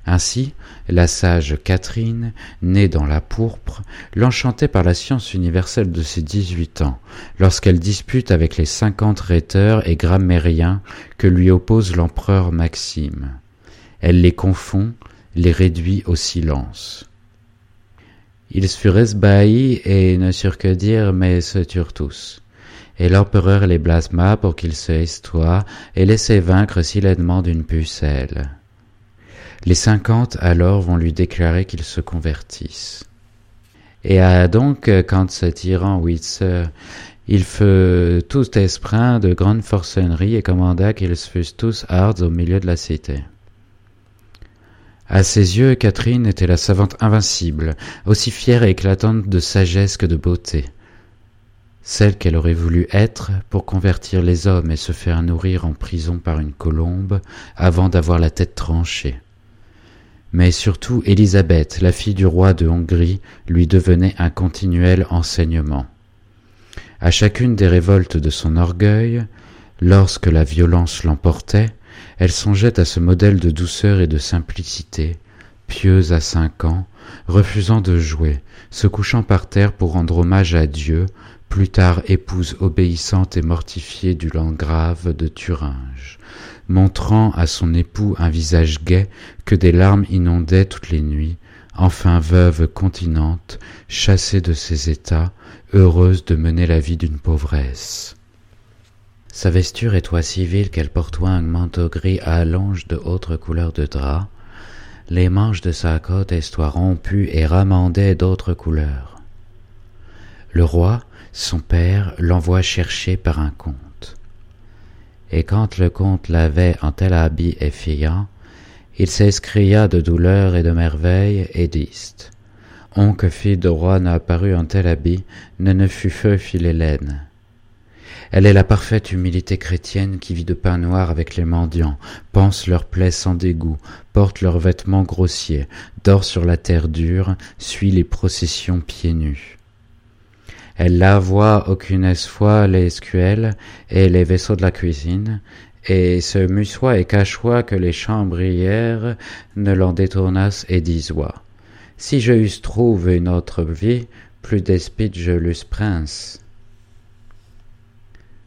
Ainsi, la sage Catherine, née dans la pourpre, l'enchantait par la science universelle de ses dix-huit ans, lorsqu'elle dispute avec les cinquante rhéteurs et grammairiens que lui oppose l'empereur Maxime. Elle les confond, les réduit au silence. Ils furent esbahis et ne surent que dire, mais se turent tous. Et l'empereur les blasma pour qu'ils se estoient et laissent vaincre si lainement d'une pucelle. Les cinquante alors vont lui déclarer qu'ils se convertissent. Et donc, quand ce tyran Witzer, il fut tout esprit de grande forcenerie et commanda qu'ils fussent tous hards au milieu de la cité. À ses yeux, Catherine était la savante invincible, aussi fière et éclatante de sagesse que de beauté, celle qu'elle aurait voulu être pour convertir les hommes et se faire nourrir en prison par une colombe avant d'avoir la tête tranchée. Mais surtout Élisabeth, la fille du roi de Hongrie, lui devenait un continuel enseignement. À chacune des révoltes de son orgueil, lorsque la violence l'emportait, elle songeait à ce modèle de douceur et de simplicité, pieuse à cinq ans, refusant de jouer, se couchant par terre pour rendre hommage à Dieu, plus tard épouse obéissante et mortifiée du landgrave de Thuringe, montrant à son époux un visage gai que des larmes inondaient toutes les nuits, enfin veuve continente, chassée de ses états, heureuse de mener la vie d'une pauvresse. Sa vesture est toit civile qu'elle portoit un manteau gris à allonge de autres couleurs de drap, les manches de sa cotte estoient rompues et ramandées d'autres couleurs. Le roi, son père, l'envoie chercher par un comte. Et quand le comte l'avait en tel habit effrayant, il s'escria de douleur et de merveille et dist On que fille de roi n'a apparu en tel habit, ne ne fut feu Philélène. Elle est la parfaite humilité chrétienne qui vit de pain noir avec les mendiants, pense leurs plaies sans dégoût, porte leurs vêtements grossiers, dort sur la terre dure, suit les processions pieds nus. Elle lavoie aucune fois les escuelles et les vaisseaux de la cuisine, et se mussoit et cachoit que les chambrières ne l'en détournassent et disoient. Si je eusse trouvé une autre vie, plus despite je l'eusse prince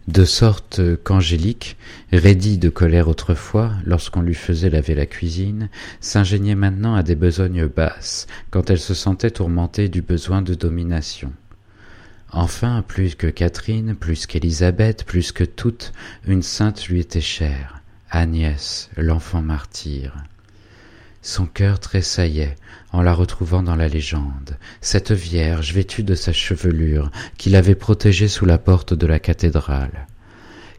de sorte qu'Angélique, raidie de colère autrefois, lorsqu'on lui faisait laver la cuisine, s'ingéniait maintenant à des besognes basses, quand elle se sentait tourmentée du besoin de domination. Enfin, plus que Catherine, plus qu'Élisabeth, plus que toutes, une sainte lui était chère, Agnès, l'enfant martyr. Son cœur tressaillait en la retrouvant dans la légende, cette vierge vêtue de sa chevelure qui l'avait protégée sous la porte de la cathédrale.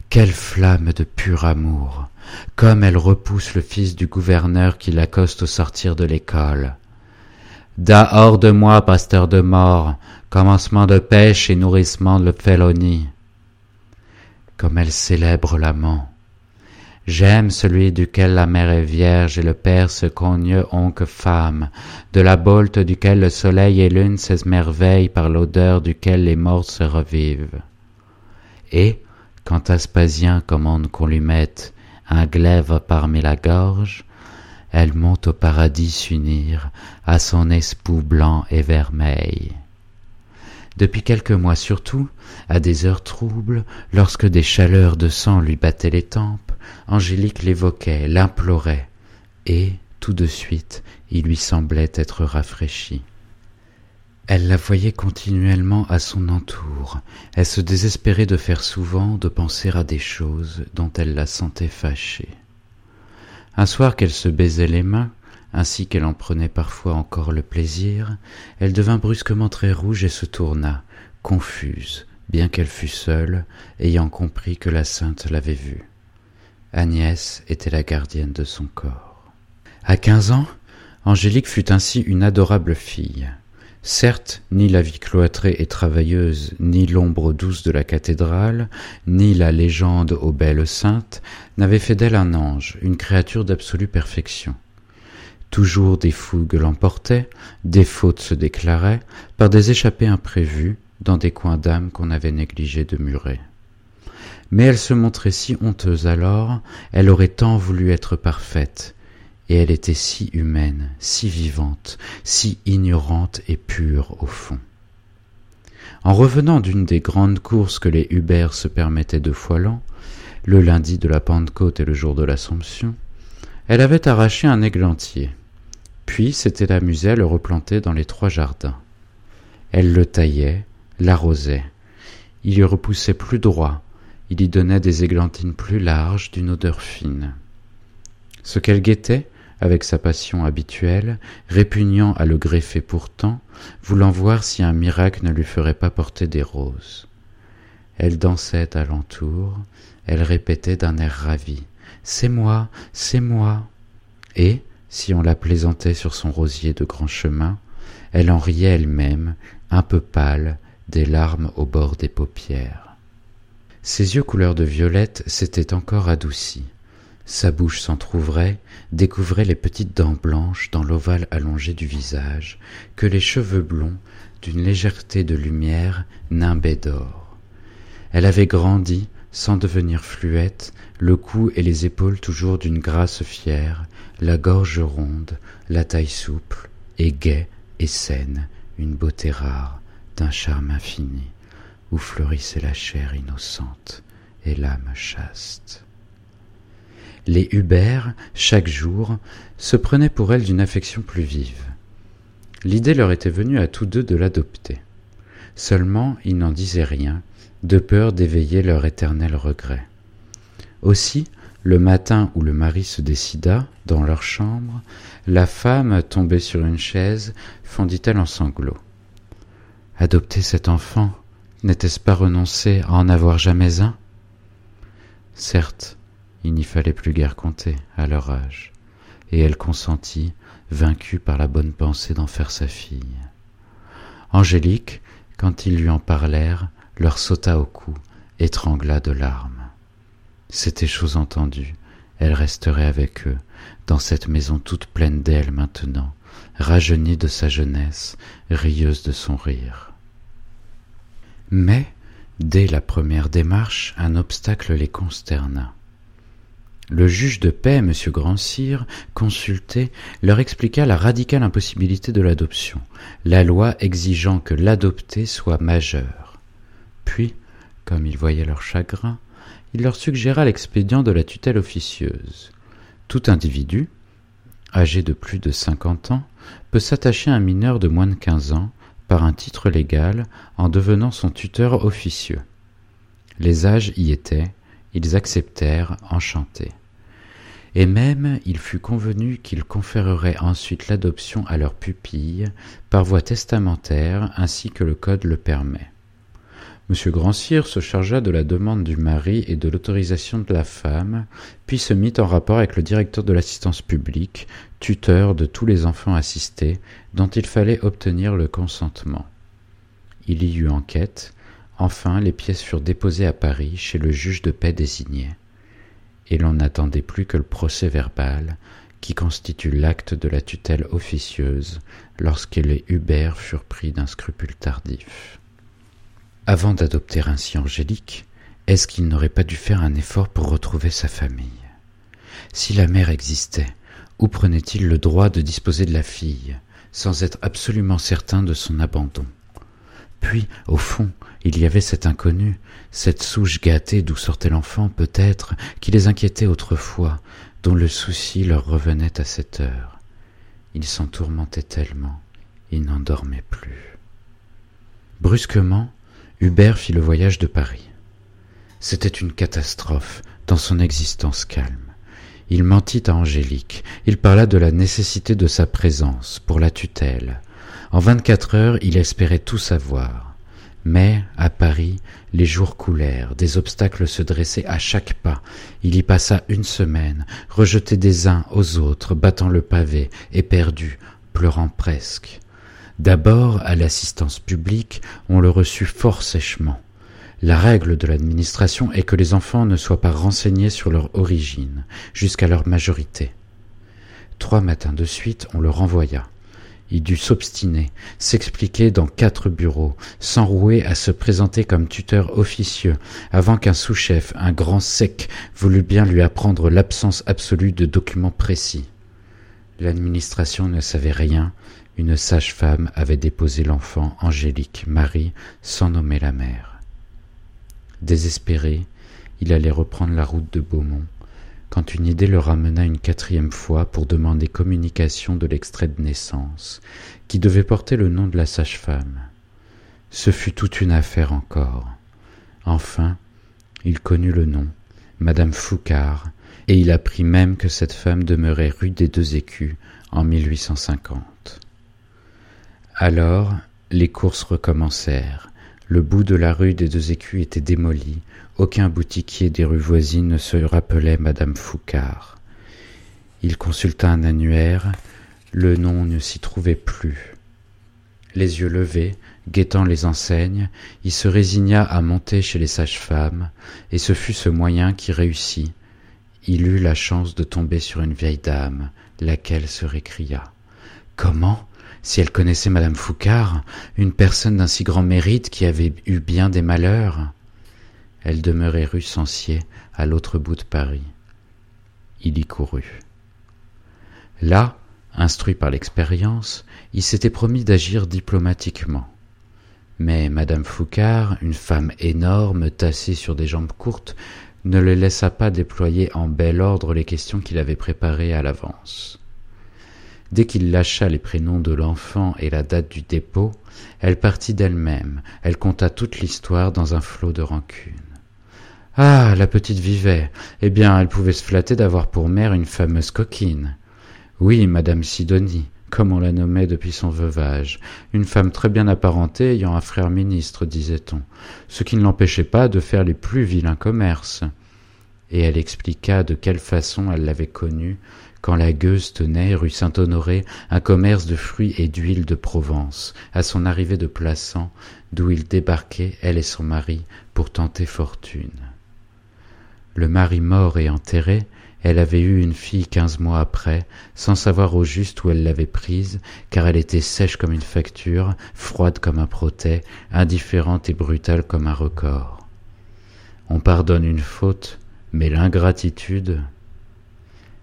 Quelle flamme de pur amour, comme elle repousse le fils du gouverneur qui l'accoste au sortir de l'école. hors de moi, pasteur de mort, commencement de pêche et nourrissement de félonie. Comme elle célèbre l'amant, J'aime celui duquel la mère est vierge et le père se cogne onque femme, de la bolte duquel le soleil et lune s'esmerveillent par l'odeur duquel les morts se revivent. Et, quand Aspasien commande qu'on lui mette un glaive parmi la gorge, elle monte au paradis s'unir à son espoux blanc et vermeil. Depuis quelques mois surtout, à des heures troubles, lorsque des chaleurs de sang lui battaient les tempes, Angélique l'évoquait, l'implorait, et, tout de suite, il lui semblait être rafraîchi. Elle la voyait continuellement à son entour, elle se désespérait de faire souvent, de penser à des choses dont elle la sentait fâchée. Un soir qu'elle se baisait les mains, ainsi qu'elle en prenait parfois encore le plaisir, elle devint brusquement très rouge et se tourna, confuse, bien qu'elle fût seule, ayant compris que la sainte l'avait vue. Agnès était la gardienne de son corps. À quinze ans, Angélique fut ainsi une adorable fille. Certes, ni la vie cloîtrée et travailleuse, ni l'ombre douce de la cathédrale, ni la légende aux belles saintes n'avaient fait d'elle un ange, une créature d'absolue perfection. Toujours des fougues l'emportaient, des fautes se déclaraient, par des échappées imprévues, dans des coins d'âme qu'on avait négligé de murer mais elle se montrait si honteuse alors, elle aurait tant voulu être parfaite, et elle était si humaine, si vivante, si ignorante et pure au fond. En revenant d'une des grandes courses que les Hubert se permettaient deux fois l'an, le lundi de la Pentecôte et le jour de l'Assomption, elle avait arraché un églantier, puis s'était amusée à le replanter dans les trois jardins. Elle le taillait, l'arrosait. Il y repoussait plus droit, il y donnait des églantines plus larges d'une odeur fine. Ce qu'elle guettait, avec sa passion habituelle, répugnant à le greffer pourtant, voulant voir si un miracle ne lui ferait pas porter des roses. Elle dansait alentour, elle répétait d'un air ravi. C'est moi, c'est moi. Et, si on la plaisantait sur son rosier de grand chemin, elle en riait elle-même, un peu pâle, des larmes au bord des paupières. Ses yeux couleur de violette s'étaient encore adoucis. Sa bouche s'entr'ouvrait, découvrait les petites dents blanches dans l'ovale allongé du visage, que les cheveux blonds, d'une légèreté de lumière, nimbaient d'or. Elle avait grandi, sans devenir fluette, le cou et les épaules toujours d'une grâce fière, la gorge ronde, la taille souple, et gaie et saine, une beauté rare, d'un charme infini, où fleurissait la chair innocente et l'âme chaste. Les Hubert, chaque jour, se prenaient pour elle d'une affection plus vive. L'idée leur était venue à tous deux de l'adopter. Seulement, ils n'en disaient rien, de peur d'éveiller leur éternel regret. Aussi, le matin où le mari se décida, dans leur chambre, la femme, tombée sur une chaise, fondit-elle en sanglots. Adopter cet enfant, n'était-ce pas renoncer à en avoir jamais un? Certes, il n'y fallait plus guère compter à leur âge, et elle consentit, vaincue par la bonne pensée d'en faire sa fille. Angélique, quand ils lui en parlèrent, leur sauta au cou, étrangla de larmes. C'était chose entendue, elle resterait avec eux, dans cette maison toute pleine d'elle maintenant, rajeunie de sa jeunesse, rieuse de son rire. Mais, dès la première démarche, un obstacle les consterna. Le juge de paix, M. Grandcir, consulté, leur expliqua la radicale impossibilité de l'adoption, la loi exigeant que l'adopté soit majeur. Puis, comme il voyait leur chagrin, il leur suggéra l'expédient de la tutelle officieuse. Tout individu, âgé de plus de cinquante ans, peut s'attacher à un mineur de moins de quinze ans par un titre légal en devenant son tuteur officieux. Les âges y étaient, ils acceptèrent, enchantés. Et même il fut convenu qu'ils conféreraient ensuite l'adoption à leur pupille par voie testamentaire ainsi que le code le permet. M. Grandcir se chargea de la demande du mari et de l'autorisation de la femme, puis se mit en rapport avec le directeur de l'assistance publique, tuteur de tous les enfants assistés, dont il fallait obtenir le consentement. Il y eut enquête, Enfin, les pièces furent déposées à Paris chez le juge de paix désigné, et l'on n'attendait plus que le procès verbal, qui constitue l'acte de la tutelle officieuse lorsque les Hubert furent pris d'un scrupule tardif. Avant d'adopter ainsi Angélique, est-ce qu'il n'aurait pas dû faire un effort pour retrouver sa famille? Si la mère existait, où prenait-il le droit de disposer de la fille, sans être absolument certain de son abandon? Puis, au fond, il y avait cet inconnu, cette souche gâtée d'où sortait l'enfant peut-être, qui les inquiétait autrefois, dont le souci leur revenait à cette heure. Ils s'en tourmentaient tellement, ils n'en dormaient plus. Brusquement, Hubert fit le voyage de Paris. C'était une catastrophe dans son existence calme. Il mentit à Angélique, il parla de la nécessité de sa présence pour la tutelle. En vingt-quatre heures, il espérait tout savoir. Mais, à Paris, les jours coulèrent, des obstacles se dressaient à chaque pas. Il y passa une semaine, rejeté des uns aux autres, battant le pavé, éperdu, pleurant presque. D'abord, à l'assistance publique, on le reçut fort sèchement. La règle de l'administration est que les enfants ne soient pas renseignés sur leur origine, jusqu'à leur majorité. Trois matins de suite, on le renvoya. Il dut s'obstiner, s'expliquer dans quatre bureaux, s'enrouer à se présenter comme tuteur officieux, avant qu'un sous-chef, un grand sec, voulût bien lui apprendre l'absence absolue de documents précis. L'administration ne savait rien, une sage-femme avait déposé l'enfant Angélique Marie sans nommer la mère. Désespéré, il allait reprendre la route de Beaumont, quand une idée le ramena une quatrième fois pour demander communication de l'extrait de naissance, qui devait porter le nom de la sage-femme. Ce fut toute une affaire encore. Enfin, il connut le nom, Madame Foucard, et il apprit même que cette femme demeurait rue des Deux Écus en 1850. Alors, les courses recommencèrent. Le bout de la rue des Deux Écus était démoli. Aucun boutiquier des rues voisines ne se rappelait Madame Foucard. Il consulta un annuaire. Le nom ne s'y trouvait plus. Les yeux levés, guettant les enseignes, il se résigna à monter chez les sages-femmes, et ce fut ce moyen qui réussit. Il eut la chance de tomber sur une vieille dame, laquelle se récria. Comment? Si elle connaissait madame Foucard, une personne d'un si grand mérite qui avait eu bien des malheurs. Elle demeurait rue Sancier, à l'autre bout de Paris. Il y courut. Là, instruit par l'expérience, il s'était promis d'agir diplomatiquement. Mais madame Foucard, une femme énorme, tassée sur des jambes courtes, ne le laissa pas déployer en bel ordre les questions qu'il avait préparées à l'avance. Dès qu'il lâcha les prénoms de l'enfant et la date du dépôt, elle partit d'elle-même, elle conta toute l'histoire dans un flot de rancune. Ah. La petite vivait. Eh bien, elle pouvait se flatter d'avoir pour mère une fameuse coquine. Oui, madame Sidonie, comme on la nommait depuis son veuvage, une femme très bien apparentée ayant un frère ministre, disait-on, ce qui ne l'empêchait pas de faire les plus vilains commerces. Et elle expliqua de quelle façon elle l'avait connue quand la gueuse tenait, rue Saint-Honoré, un commerce de fruits et d'huile de Provence, à son arrivée de Plassans, d'où ils débarquaient, elle et son mari, pour tenter fortune. Le mari mort et enterré, elle avait eu une fille quinze mois après, sans savoir au juste où elle l'avait prise, car elle était sèche comme une facture, froide comme un protêt, indifférente et brutale comme un record. On pardonne une faute, mais l'ingratitude.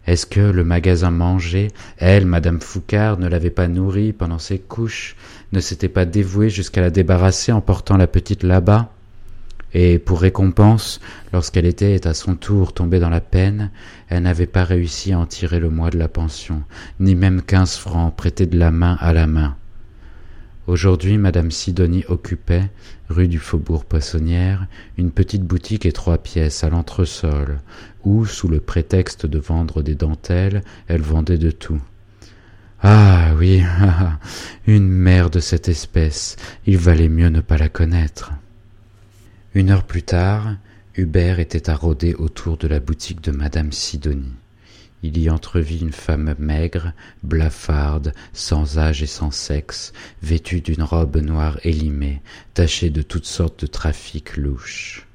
Est-ce que le magasin mangeait, elle, madame Foucard, ne l'avait pas nourrie pendant ses couches, ne s'était pas dévouée jusqu'à la débarrasser en portant la petite là-bas? et pour récompense, lorsqu'elle était à son tour tombée dans la peine, elle n'avait pas réussi à en tirer le mois de la pension, ni même quinze francs prêtés de la main à la main. Aujourd'hui, madame Sidonie occupait, rue du Faubourg Poissonnière, une petite boutique et trois pièces à l'entresol, où, sous le prétexte de vendre des dentelles, elle vendait de tout. Ah oui, une mère de cette espèce, il valait mieux ne pas la connaître. Une heure plus tard, Hubert était à rôder autour de la boutique de madame Sidonie. Il y entrevit une femme maigre, blafarde, sans âge et sans sexe, vêtue d'une robe noire élimée, tachée de toutes sortes de trafics louches.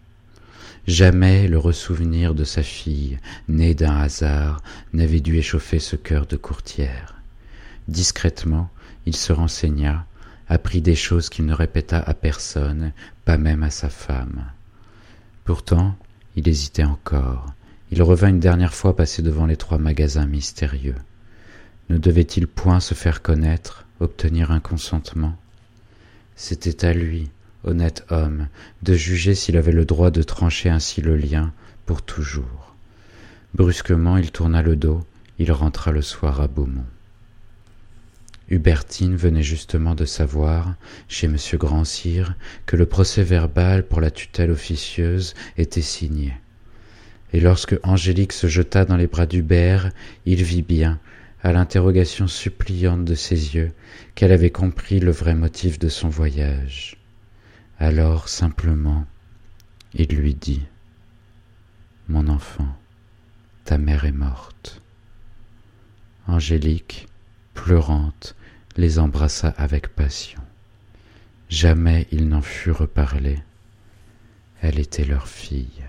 Jamais le ressouvenir de sa fille, née d'un hasard, n'avait dû échauffer ce cœur de courtière. Discrètement, il se renseigna, apprit des choses qu'il ne répéta à personne, pas même à sa femme. Pourtant, il hésitait encore. Il revint une dernière fois passer devant les trois magasins mystérieux. Ne devait-il point se faire connaître, obtenir un consentement? C'était à lui, honnête homme, de juger s'il avait le droit de trancher ainsi le lien pour toujours. Brusquement il tourna le dos, il rentra le soir à Beaumont. Hubertine venait justement de savoir, chez M. Grandcir, que le procès-verbal pour la tutelle officieuse était signé. Et lorsque Angélique se jeta dans les bras d'Hubert, il vit bien, à l'interrogation suppliante de ses yeux, qu'elle avait compris le vrai motif de son voyage. Alors, simplement, il lui dit Mon enfant, ta mère est morte. Angélique, pleurante, les embrassa avec passion. Jamais il n'en fut reparlé. Elle était leur fille.